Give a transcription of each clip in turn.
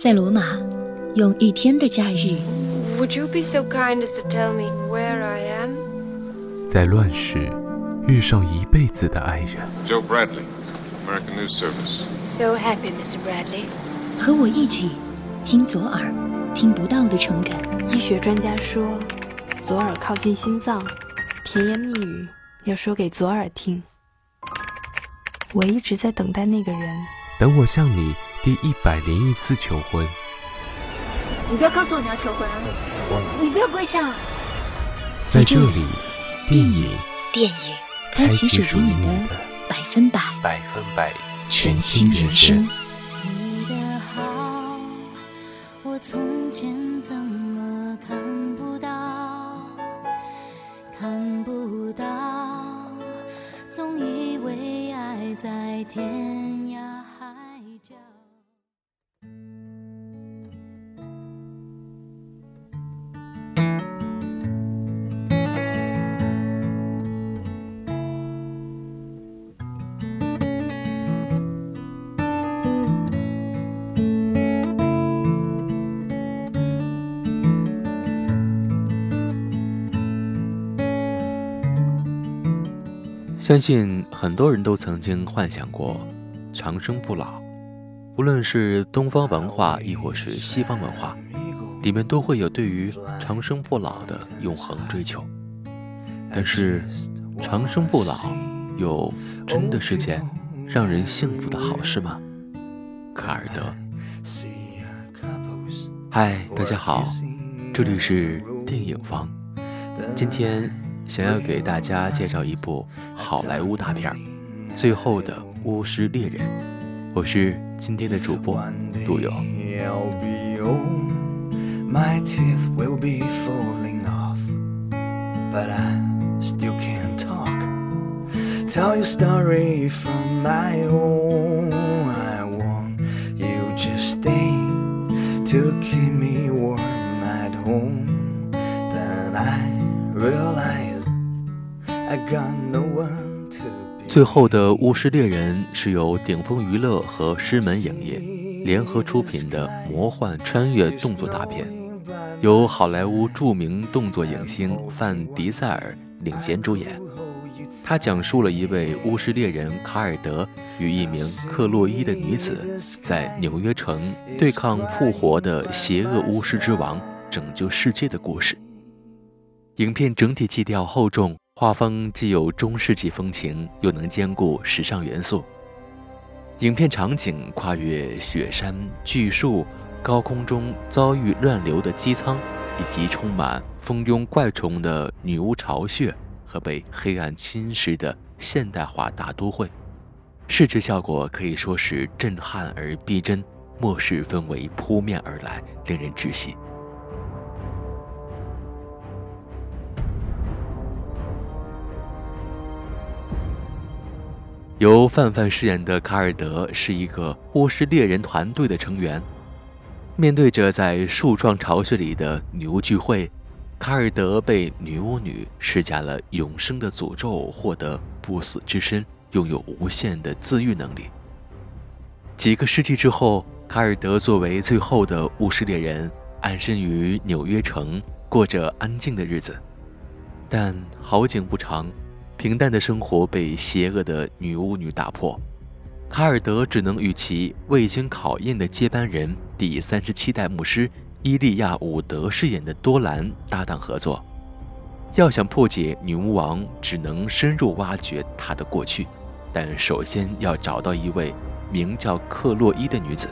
在罗马，用一天的假日，Would you be so kind as to tell me where I am? 在乱世遇上一辈子的爱人，Joe Bradley, American News Service. So happy, Mr. Bradley. 和我一起听左耳听不到的诚恳。医学专家说，左耳靠近心脏，甜言蜜语要说给左耳听。我一直在等待那个人，等我向你第一百零一次求婚，你不要告诉我你要求婚啊！你不要跪下！在这里，电影电影开启属于你的百分百百分百全新人生。你的好，我从前怎么看不到？看不到，总以为爱在天相信很多人都曾经幻想过长生不老，无论是东方文化亦或是西方文化，里面都会有对于长生不老的永恒追求。但是，长生不老又真的是件让人幸福的好事吗？卡尔德，嗨，大家好，这里是电影方，今天想要给大家介绍一部好莱坞大片《最后的巫师猎人》，我是今天的主播杜友。Tell your story from my own. 最后的巫师猎人是由顶峰娱乐和狮门影业联合出品的魔幻穿越动作大片，由好莱坞著名动作影星范迪塞尔领衔主演。他讲述了一位巫师猎人卡尔德与一名克洛伊的女子在纽约城对抗复活的邪恶巫师之王，拯救世界的故事。影片整体基调厚重，画风既有中世纪风情，又能兼顾时尚元素。影片场景跨越雪山、巨树、高空中遭遇乱流的机舱，以及充满蜂拥怪虫的女巫巢穴和被黑暗侵蚀的现代化大都会，视觉效果可以说是震撼而逼真，末世氛围扑面而来，令人窒息。由范范饰演的卡尔德是一个巫师猎人团队的成员。面对着在树状巢穴里的女巫聚会，卡尔德被女巫女施加了永生的诅咒，获得不死之身，拥有无限的自愈能力。几个世纪之后，卡尔德作为最后的巫师猎人，安身于纽约城，过着安静的日子。但好景不长，平淡的生活被邪恶的女巫女打破，卡尔德只能与其未经考验的接班人第三十七代牧师伊利亚·伍德饰演的多兰搭档合作。要想破解女巫王，只能深入挖掘她的过去，但首先要找到一位名叫克洛伊的女子，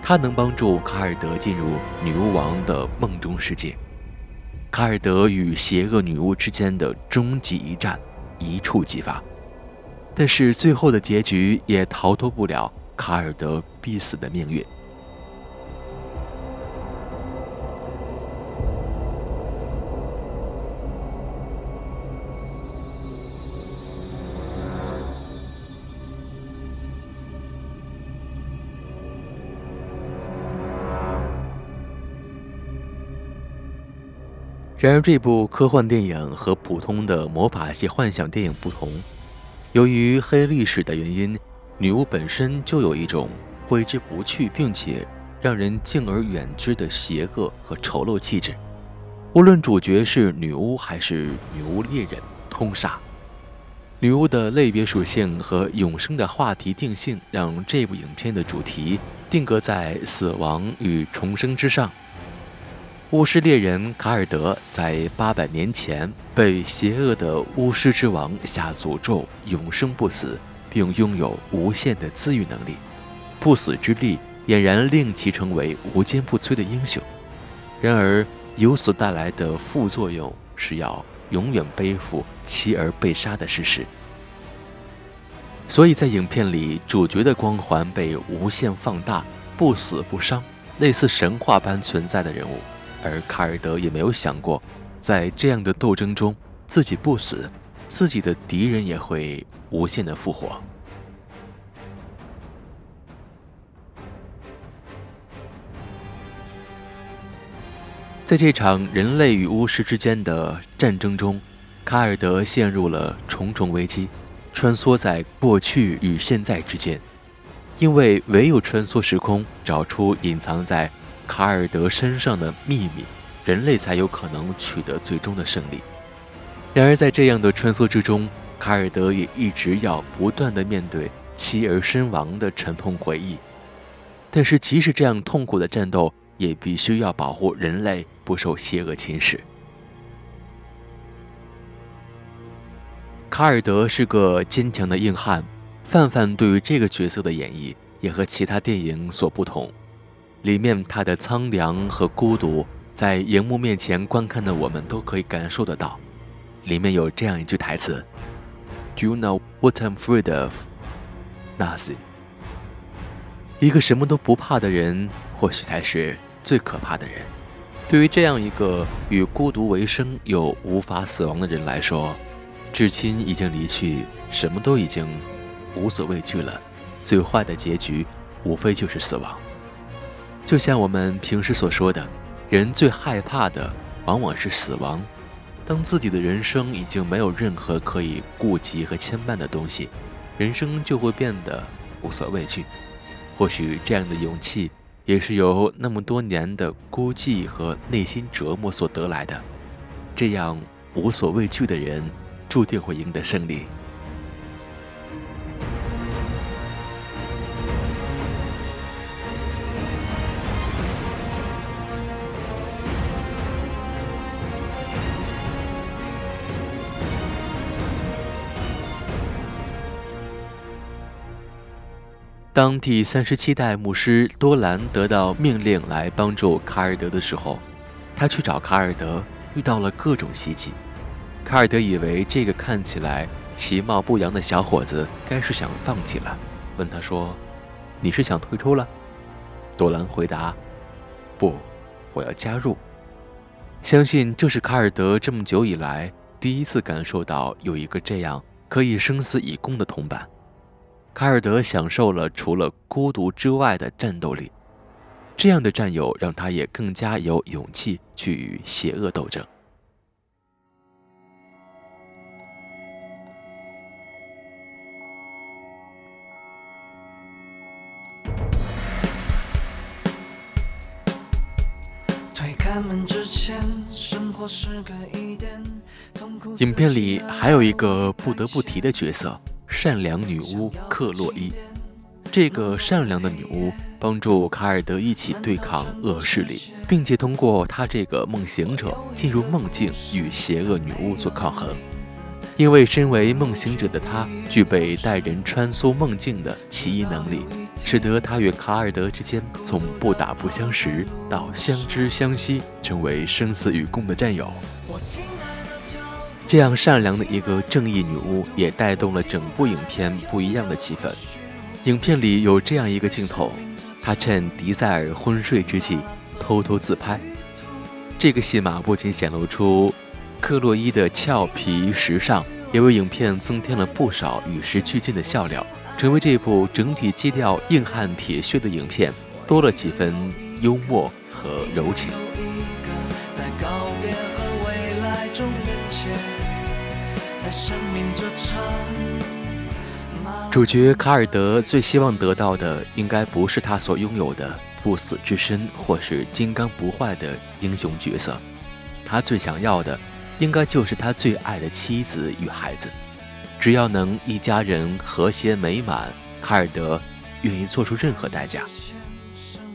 她能帮助卡尔德进入女巫王的梦中世界。卡尔德与邪恶女巫之间的终极一战一触即发，但是最后的结局也逃脱不了卡尔德必死的命运。然而，这部科幻电影和普通的魔法系幻想电影不同，由于黑历史的原因，女巫本身就有一种挥之不去并且让人敬而远之的邪恶和丑陋气质。无论主角是女巫还是女巫猎人，通杀。女巫的类别属性和永生的话题定性，让这部影片的主题定格在死亡与重生之上。巫师猎人卡尔德在八百年前被邪恶的巫师之王下诅咒，永生不死，并拥有无限的自愈能力。不死之力俨然令其成为无坚不摧的英雄。然而，由此带来的副作用是要永远背负妻儿被杀的事实。所以在影片里，主角的光环被无限放大，不死不伤，类似神话般存在的人物。而卡尔德也没有想过，在这样的斗争中，自己不死，自己的敌人也会无限的复活。在这场人类与巫师之间的战争中，卡尔德陷入了重重危机，穿梭在过去与现在之间，因为唯有穿梭时空，找出隐藏在。卡尔德身上的秘密，人类才有可能取得最终的胜利。然而，在这样的穿梭之中，卡尔德也一直要不断的面对妻儿身亡的沉痛回忆。但是，即使这样痛苦的战斗，也必须要保护人类不受邪恶侵蚀。卡尔德是个坚强的硬汉，范范对于这个角色的演绎也和其他电影所不同。里面他的苍凉和孤独，在荧幕面前观看的我们都可以感受得到。里面有这样一句台词：“Do you know what I'm afraid of? Nothing。”一个什么都不怕的人，或许才是最可怕的人。对于这样一个与孤独为生又无法死亡的人来说，至亲已经离去，什么都已经无所畏惧了。最坏的结局，无非就是死亡。就像我们平时所说的，人最害怕的往往是死亡。当自己的人生已经没有任何可以顾及和牵绊的东西，人生就会变得无所畏惧。或许这样的勇气，也是由那么多年的孤寂和内心折磨所得来的。这样无所畏惧的人，注定会赢得胜利。当第三十七代牧师多兰得到命令来帮助卡尔德的时候，他去找卡尔德，遇到了各种袭击。卡尔德以为这个看起来其貌不扬的小伙子该是想放弃了，问他说：“你是想退出了？”多兰回答：“不，我要加入。”相信这是卡尔德这么久以来第一次感受到有一个这样可以生死以共的同伴。卡尔德享受了除了孤独之外的战斗力，这样的战友让他也更加有勇气去与邪恶斗争。影片里还有一个不得不提的角色。善良女巫克洛伊，这个善良的女巫帮助卡尔德一起对抗恶势力，并且通过她这个梦行者进入梦境与邪恶女巫做抗衡。因为身为梦行者的她具备带人穿梭梦境的奇异能力，使得她与卡尔德之间从不打不相识到相知相惜，成为生死与共的战友。这样善良的一个正义女巫，也带动了整部影片不一样的气氛。影片里有这样一个镜头，她趁迪塞尔昏睡之际偷偷自拍。这个戏码不仅显露出克洛伊的俏皮时尚，也为影片增添了不少与时俱进的笑料，成为这部整体基调硬汉铁血的影片多了几分幽默和柔情。主角卡尔德最希望得到的，应该不是他所拥有的不死之身或是金刚不坏的英雄角色。他最想要的，应该就是他最爱的妻子与孩子。只要能一家人和谐美满，卡尔德愿意做出任何代价。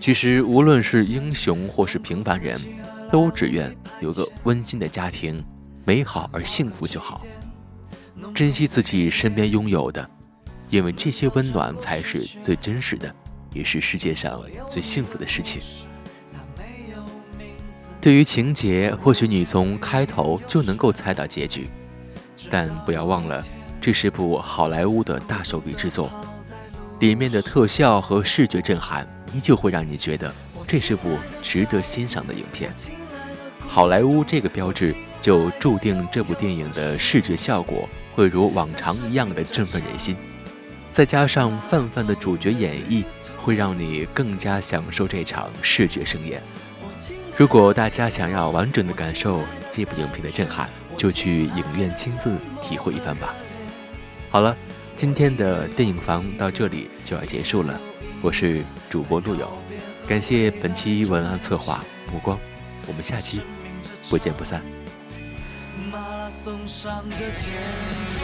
其实，无论是英雄或是平凡人，都只愿有个温馨的家庭，美好而幸福就好。珍惜自己身边拥有的，因为这些温暖才是最真实的，也是世界上最幸福的事情。对于情节，或许你从开头就能够猜到结局，但不要忘了，这是部好莱坞的大手笔制作，里面的特效和视觉震撼依旧会让你觉得这是部值得欣赏的影片。好莱坞这个标志就注定这部电影的视觉效果会如往常一样的振奋人心，再加上范范的主角演绎，会让你更加享受这场视觉盛宴。如果大家想要完整的感受这部影片的震撼，就去影院亲自体会一番吧。好了，今天的电影房到这里就要结束了。我是主播陆友，感谢本期文案策划目光，我们下期不见不散。送上的甜